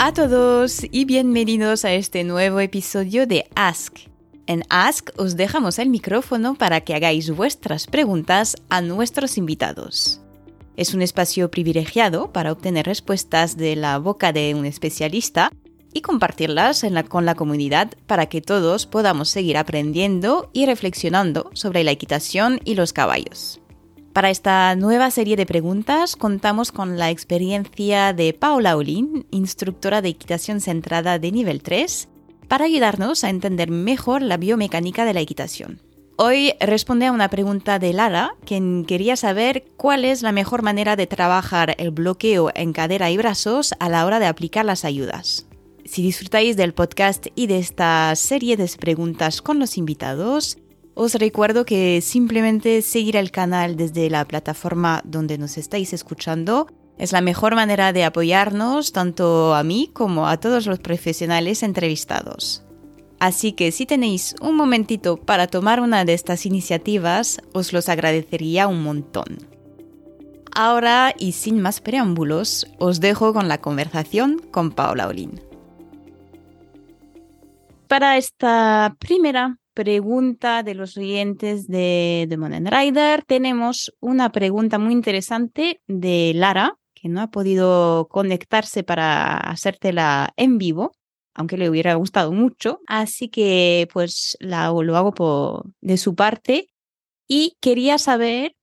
A todos y bienvenidos a este nuevo episodio de Ask. En Ask os dejamos el micrófono para que hagáis vuestras preguntas a nuestros invitados. Es un espacio privilegiado para obtener respuestas de la boca de un especialista y compartirlas con la comunidad para que todos podamos seguir aprendiendo y reflexionando sobre la equitación y los caballos. Para esta nueva serie de preguntas contamos con la experiencia de Paula Olin, instructora de equitación centrada de nivel 3, para ayudarnos a entender mejor la biomecánica de la equitación. Hoy responde a una pregunta de Lara, quien quería saber cuál es la mejor manera de trabajar el bloqueo en cadera y brazos a la hora de aplicar las ayudas. Si disfrutáis del podcast y de esta serie de preguntas con los invitados, os recuerdo que simplemente seguir el canal desde la plataforma donde nos estáis escuchando es la mejor manera de apoyarnos tanto a mí como a todos los profesionales entrevistados. Así que si tenéis un momentito para tomar una de estas iniciativas, os los agradecería un montón. Ahora y sin más preámbulos, os dejo con la conversación con Paula Olin. Para esta primera pregunta de los oyentes de, Modern Rider, tenemos una pregunta muy interesante de Lara, que no ha podido conectarse para hacértela en vivo, aunque le hubiera gustado mucho. Así que pues la, lo hago por, de su parte. Y quería saber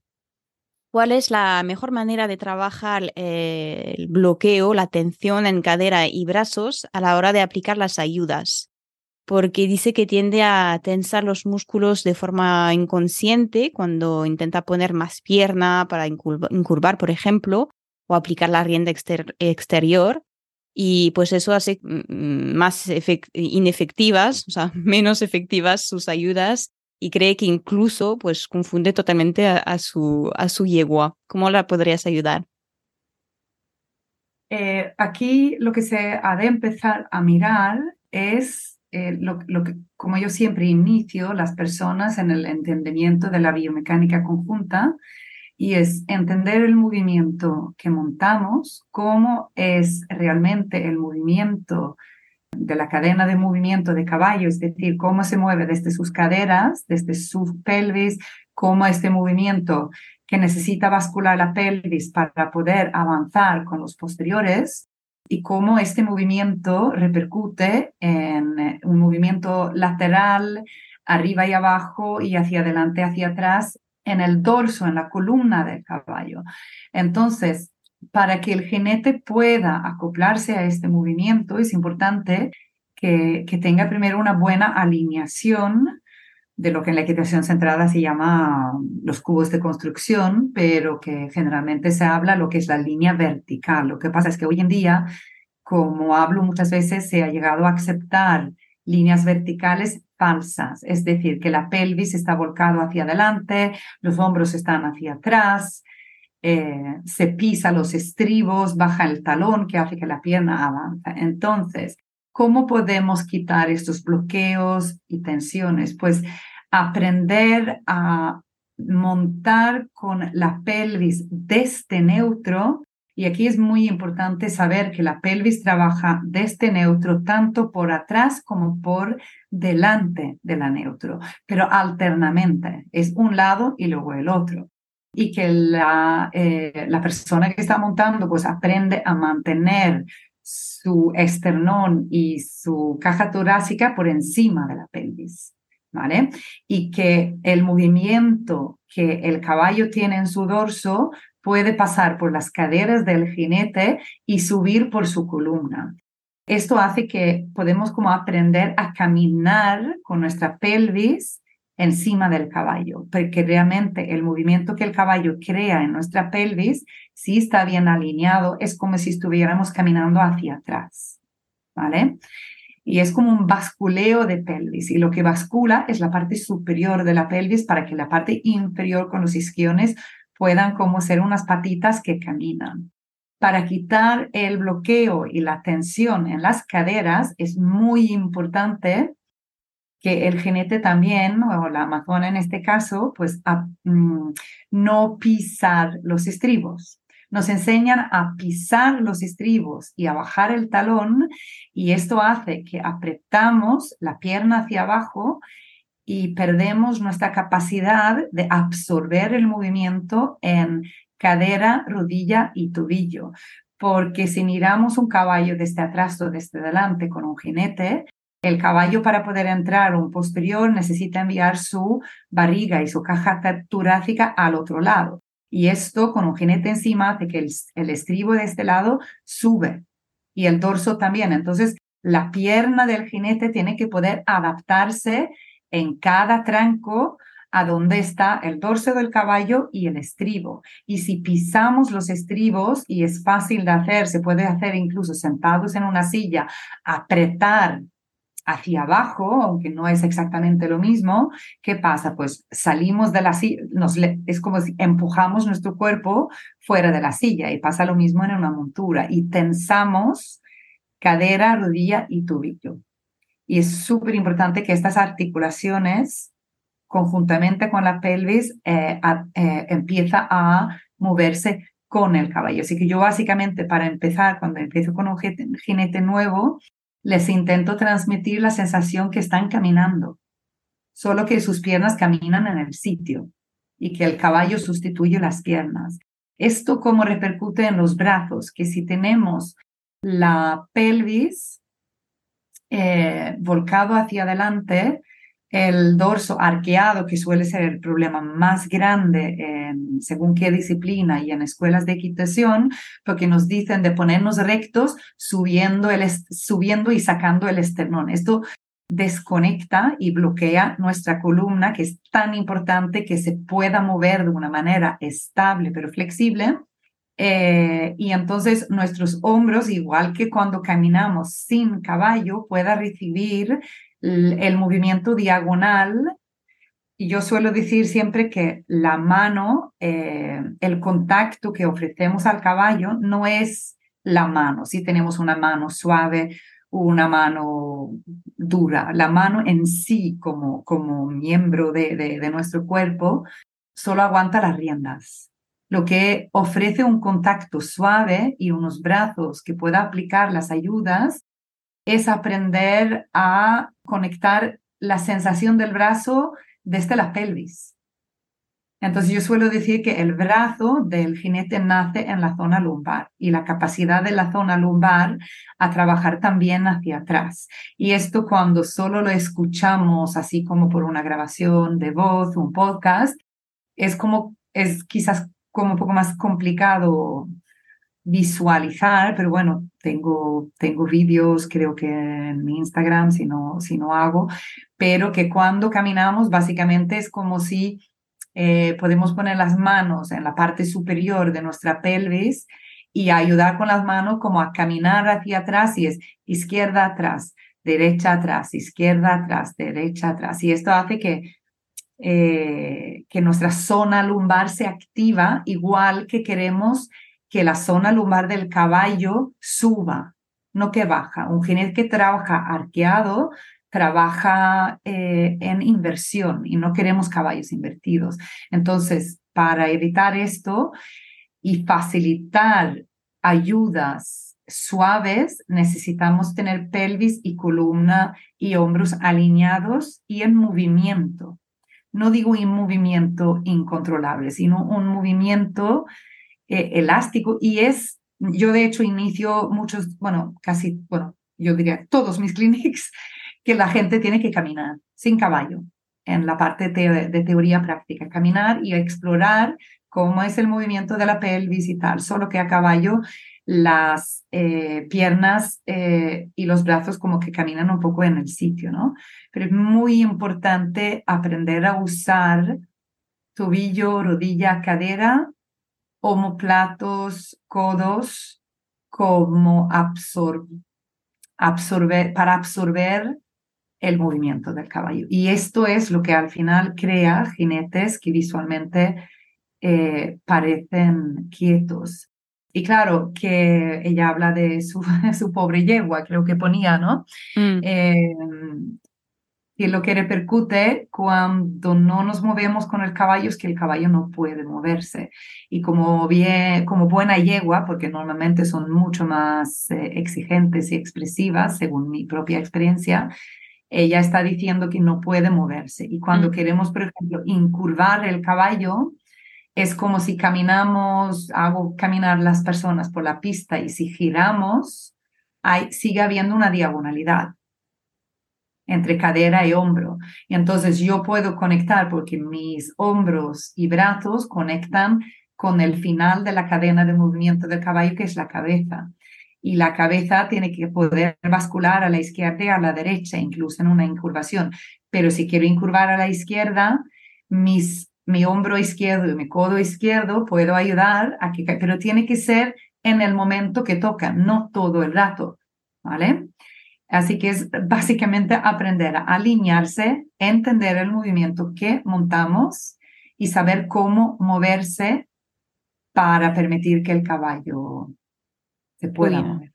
cuál es la mejor manera de trabajar eh, el bloqueo, la tensión en cadera y brazos a la hora de aplicar las ayudas porque dice que tiende a tensar los músculos de forma inconsciente cuando intenta poner más pierna para incurvar, por ejemplo, o aplicar la rienda exterior. Y pues eso hace mm, más inefectivas, o sea, menos efectivas sus ayudas y cree que incluso pues confunde totalmente a, su, a su yegua. ¿Cómo la podrías ayudar? Eh, aquí lo que se ha de empezar a mirar es eh, lo, que, como yo siempre inicio las personas en el entendimiento de la biomecánica conjunta, y es entender el movimiento que montamos, cómo es realmente el movimiento de la cadena de movimiento de caballo, es decir, cómo se mueve desde sus caderas, desde su pelvis, cómo este movimiento que necesita bascular la pelvis para poder avanzar con los posteriores, y cómo este movimiento repercute en eh, un movimiento lateral, arriba y abajo y hacia adelante, hacia atrás, en el dorso, en la columna del caballo. Entonces, para que el jinete pueda acoplarse a este movimiento, es importante que, que tenga primero una buena alineación de lo que en la equitación centrada se llama los cubos de construcción, pero que generalmente se habla lo que es la línea vertical. Lo que pasa es que hoy en día, como hablo muchas veces, se ha llegado a aceptar líneas verticales falsas, es decir, que la pelvis está volcado hacia adelante, los hombros están hacia atrás, eh, se pisa los estribos, baja el talón que hace que la pierna avance. Entonces, ¿cómo podemos quitar estos bloqueos y tensiones? Pues aprender a montar con la pelvis desde neutro. Y aquí es muy importante saber que la pelvis trabaja desde neutro tanto por atrás como por delante de la neutro, pero alternamente. Es un lado y luego el otro. Y que la, eh, la persona que está montando pues aprende a mantener su esternón y su caja torácica por encima de la pelvis. Y que el movimiento que el caballo tiene en su dorso puede pasar por las caderas del jinete y subir por su columna. Esto hace que podemos como aprender a caminar con nuestra pelvis encima del caballo, porque realmente el movimiento que el caballo crea en nuestra pelvis, si está bien alineado, es como si estuviéramos caminando hacia atrás, ¿vale? Y es como un basculeo de pelvis y lo que bascula es la parte superior de la pelvis para que la parte inferior con los isquiones puedan como ser unas patitas que caminan. Para quitar el bloqueo y la tensión en las caderas es muy importante que el jinete también, o la amazona en este caso, pues mm, no pisar los estribos, nos enseñan a pisar los estribos y a bajar el talón y esto hace que apretamos la pierna hacia abajo y perdemos nuestra capacidad de absorber el movimiento en cadera, rodilla y tobillo. Porque si miramos un caballo desde atrás o desde delante con un jinete, el caballo para poder entrar un posterior necesita enviar su barriga y su caja torácica al otro lado. Y esto con un jinete encima hace que el, estribo de este lado sube y el dorso también. Entonces, la pierna del jinete tiene que poder adaptarse en cada tranco a donde está el dorso del caballo y el estribo. Y si pisamos los estribos, y es fácil de hacer, se puede hacer incluso sentados en una silla, apretar hacia abajo, aunque no es exactamente lo mismo, ¿qué pasa? Pues salimos de la silla, nos es como si empujamos nuestro cuerpo fuera de la silla y pasa lo mismo en una montura y tensamos cadera, rodilla y tobillo. Y es súper importante que estas articulaciones, conjuntamente con la pelvis, eh, eh, empieza a moverse con el caballo. Así que yo básicamente para empezar, cuando empiezo con un jinete nuevo, les intento transmitir la sensación que están caminando, solo que sus piernas caminan en el sitio y que el caballo sustituye las piernas. Esto como repercute en los brazos, que si tenemos la pelvis eh, volcado hacia adelante, el dorso arqueado, que suele ser el problema más grande según qué disciplina y en escuelas de equitación, porque nos dicen de ponernos rectos subiendo, el subiendo y sacando el esternón. Esto desconecta y bloquea nuestra columna, que es tan importante que se pueda mover de una manera estable pero flexible eh, y entonces nuestros hombros, igual que cuando caminamos sin caballo, pueda recibir el, movimiento diagonal. Yo suelo decir siempre que la mano, eh, el contacto que ofrecemos al caballo no es la mano. Si tenemos una mano suave, una mano dura, la mano en sí como, como miembro de, de nuestro cuerpo solo aguanta las riendas lo que ofrece un contacto suave y unos brazos que pueda aplicar las ayudas es aprender a conectar la sensación del brazo desde la pelvis. Entonces yo suelo decir que el brazo del jinete nace en la zona lumbar y la capacidad de la zona lumbar a trabajar también hacia atrás. Y esto cuando solo lo escuchamos así como por una grabación de voz, un podcast, es como, es quizás como un poco más complicado visualizar, pero bueno, tengo, tengo vídeos, creo que en mi Instagram, si no, si no hago, pero que cuando caminamos básicamente es como si eh, podemos poner las manos en la parte superior de nuestra pelvis y ayudar con las manos como a caminar hacia atrás y es izquierda atrás, derecha atrás, izquierda atrás, derecha atrás. Y esto hace que eh, que nuestra zona lumbar se activa igual que queremos que la zona lumbar del caballo suba, no que baja. Un jinete que trabaja arqueado trabaja eh, en inversión y no queremos caballos invertidos. Entonces, para evitar esto y facilitar ayudas suaves, necesitamos tener pelvis y columna y hombros alineados y en movimiento no digo un movimiento incontrolable, sino un movimiento eh, elástico y es, yo de hecho inicio muchos, bueno, casi, bueno, yo diría todos mis clinics, que la gente tiene que caminar sin caballo en la parte de teoría práctica, caminar y explorar cómo es el movimiento de la pelvis y tal, solo que a caballo las eh, piernas eh, y los brazos como que caminan un poco en el sitio, ¿no? Pero es muy importante aprender a usar tobillo, rodilla, cadera, homoplatos, codos como absorber, para absorber el movimiento del caballo. Y esto es lo que al final crea jinetes que visualmente eh, parecen quietos y claro, que ella habla de su, su pobre yegua, creo que ponía, ¿no? Mm. Em, que lo que repercute cuando no nos movemos con el caballo es que el caballo no puede moverse. Y como, bien, como buena yegua, porque normalmente son mucho más eh, exigentes y expresivas, según mi propia experiencia, ella está diciendo que no puede moverse. Y cuando mm. queremos, por ejemplo, incurvar el caballo, es como si caminamos, hago caminar las personas por la pista y si giramos, hay, sigue habiendo una diagonalidad entre cadera y hombro. Y entonces yo puedo conectar porque mis hombros y brazos conectan con el final de la cadena de movimiento del caballo, que es la cabeza. Y la cabeza tiene que poder bascular a la izquierda y a la derecha, incluso en una incurvación. Pero si quiero incurvar a la izquierda, mis, mi hombro izquierdo y mi codo izquierdo puedo ayudar a que, pero tiene que ser en el momento que toca, no todo el rato, ¿vale? Así que es básicamente aprender a alinearse, entender el movimiento que montamos y saber cómo moverse para permitir que el caballo se pueda mover.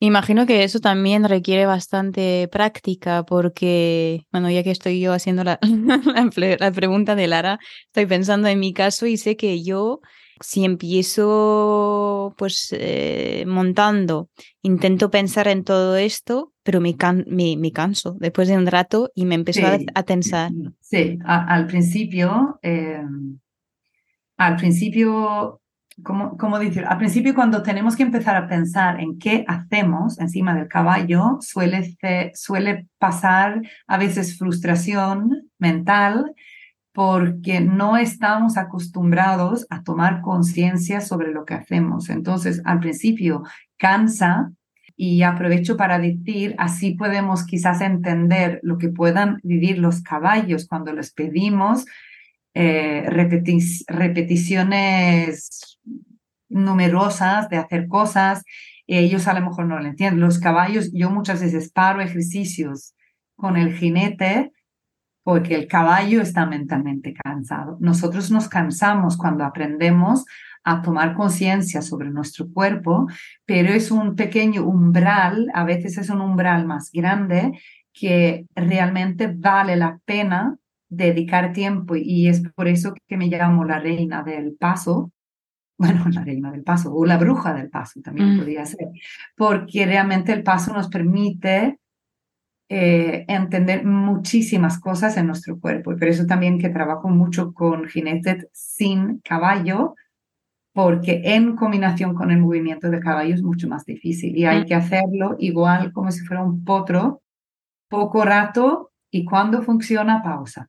Imagino que eso también requiere bastante práctica porque, bueno, ya que estoy yo haciendo la, la, pregunta de Lara, estoy pensando en mi caso y sé que yo si empiezo pues eh, montando, intento pensar en todo esto, pero me, me, canso después de un rato y me empiezo a, tensar. Sí, al principio, em, al principio, ¿cómo, ¿cómo, decir? Al principio cuando tenemos que empezar a pensar en qué hacemos encima del caballo, suele, suele pasar a veces frustración mental porque no estamos acostumbrados a tomar conciencia sobre lo que hacemos. Entonces, al principio cansa y aprovecho para decir, así podemos quizás entender lo que puedan vivir los caballos cuando les pedimos eh, repeticiones numerosas de hacer cosas. Ellos a lo mejor no lo entienden. Los caballos, yo muchas veces paro ejercicios con el jinete porque el caballo está mentalmente cansado. Nosotros nos cansamos cuando aprendemos a tomar conciencia sobre nuestro cuerpo, pero es un pequeño umbral, a veces es un umbral más grande que realmente vale la pena dedicar tiempo y es por eso que me llamo la reina del paso, bueno, la reina del paso o la bruja del paso también mm. podría ser, porque realmente el paso nos permite eh, entender muchísimas cosas en nuestro cuerpo. Y por eso también que trabajo mucho con jinetes sin caballo, porque en combinación con el movimiento de caballo es mucho más difícil y hay que hacerlo igual como si fuera un potro, poco rato y cuando funciona, pausa.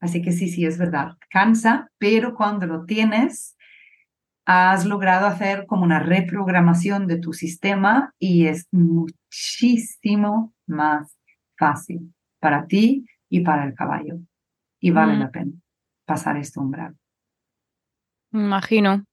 Así que sí, sí, es verdad, cansa, pero cuando lo tienes, has logrado hacer como una reprogramación de tu sistema y es muchísimo más fácil para ti y para el caballo. Y vale mm. la pena pasar este umbral. Imagino.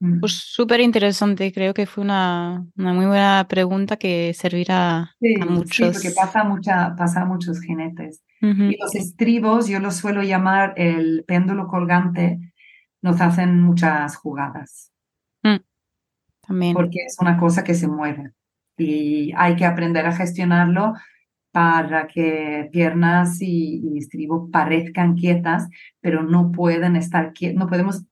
Mm. Pues súper interesante, creo que fue una, una, muy buena pregunta que servirá a muchos. Sí, porque pasa, mucha, pasa a muchos jinetes. Y los estribos, yo los suelo llamar el péndulo colgante, nos hacen muchas jugadas. Mm. También. Porque es una cosa que se mueve y hay que aprender a gestionarlo para que piernas y, estribo parezcan quietas, pero no pueden estar no podemos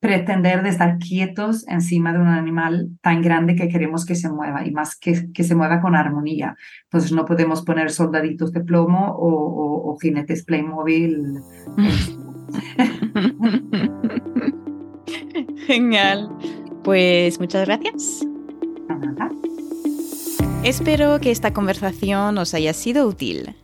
pretender de estar quietos encima de un animal tan grande que queremos que se mueva y más que, que se mueva con armonía. Entonces no podemos poner soldaditos de plomo o, o jinetes Playmobil. Genial. Pues muchas gracias. Espero que esta conversación os haya sido útil.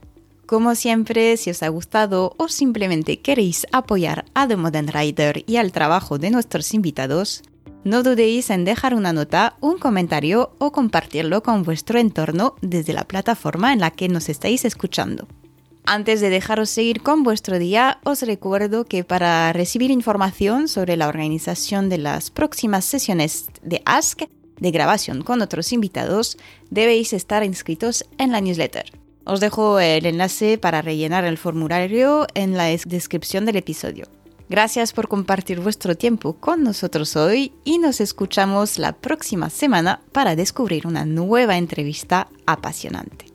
Como siempre, si os ha gustado o simplemente queréis apoyar a The Modern Rider y al trabajo de nuestros invitados, no dudéis en dejar una nota, un comentario o compartirlo con vuestro entorno desde la plataforma en la que nos estáis escuchando. Antes de dejaros seguir con vuestro día, os recuerdo que para recibir información sobre la organización de las próximas sesiones de Ask, de grabación con otros invitados, debéis estar inscritos en la newsletter. Os dejo el enlace para rellenar el formulario en la descripción del episodio. Gracias por compartir vuestro tiempo con nosotros hoy y nos escuchamos la próxima semana para descubrir una nueva entrevista apasionante.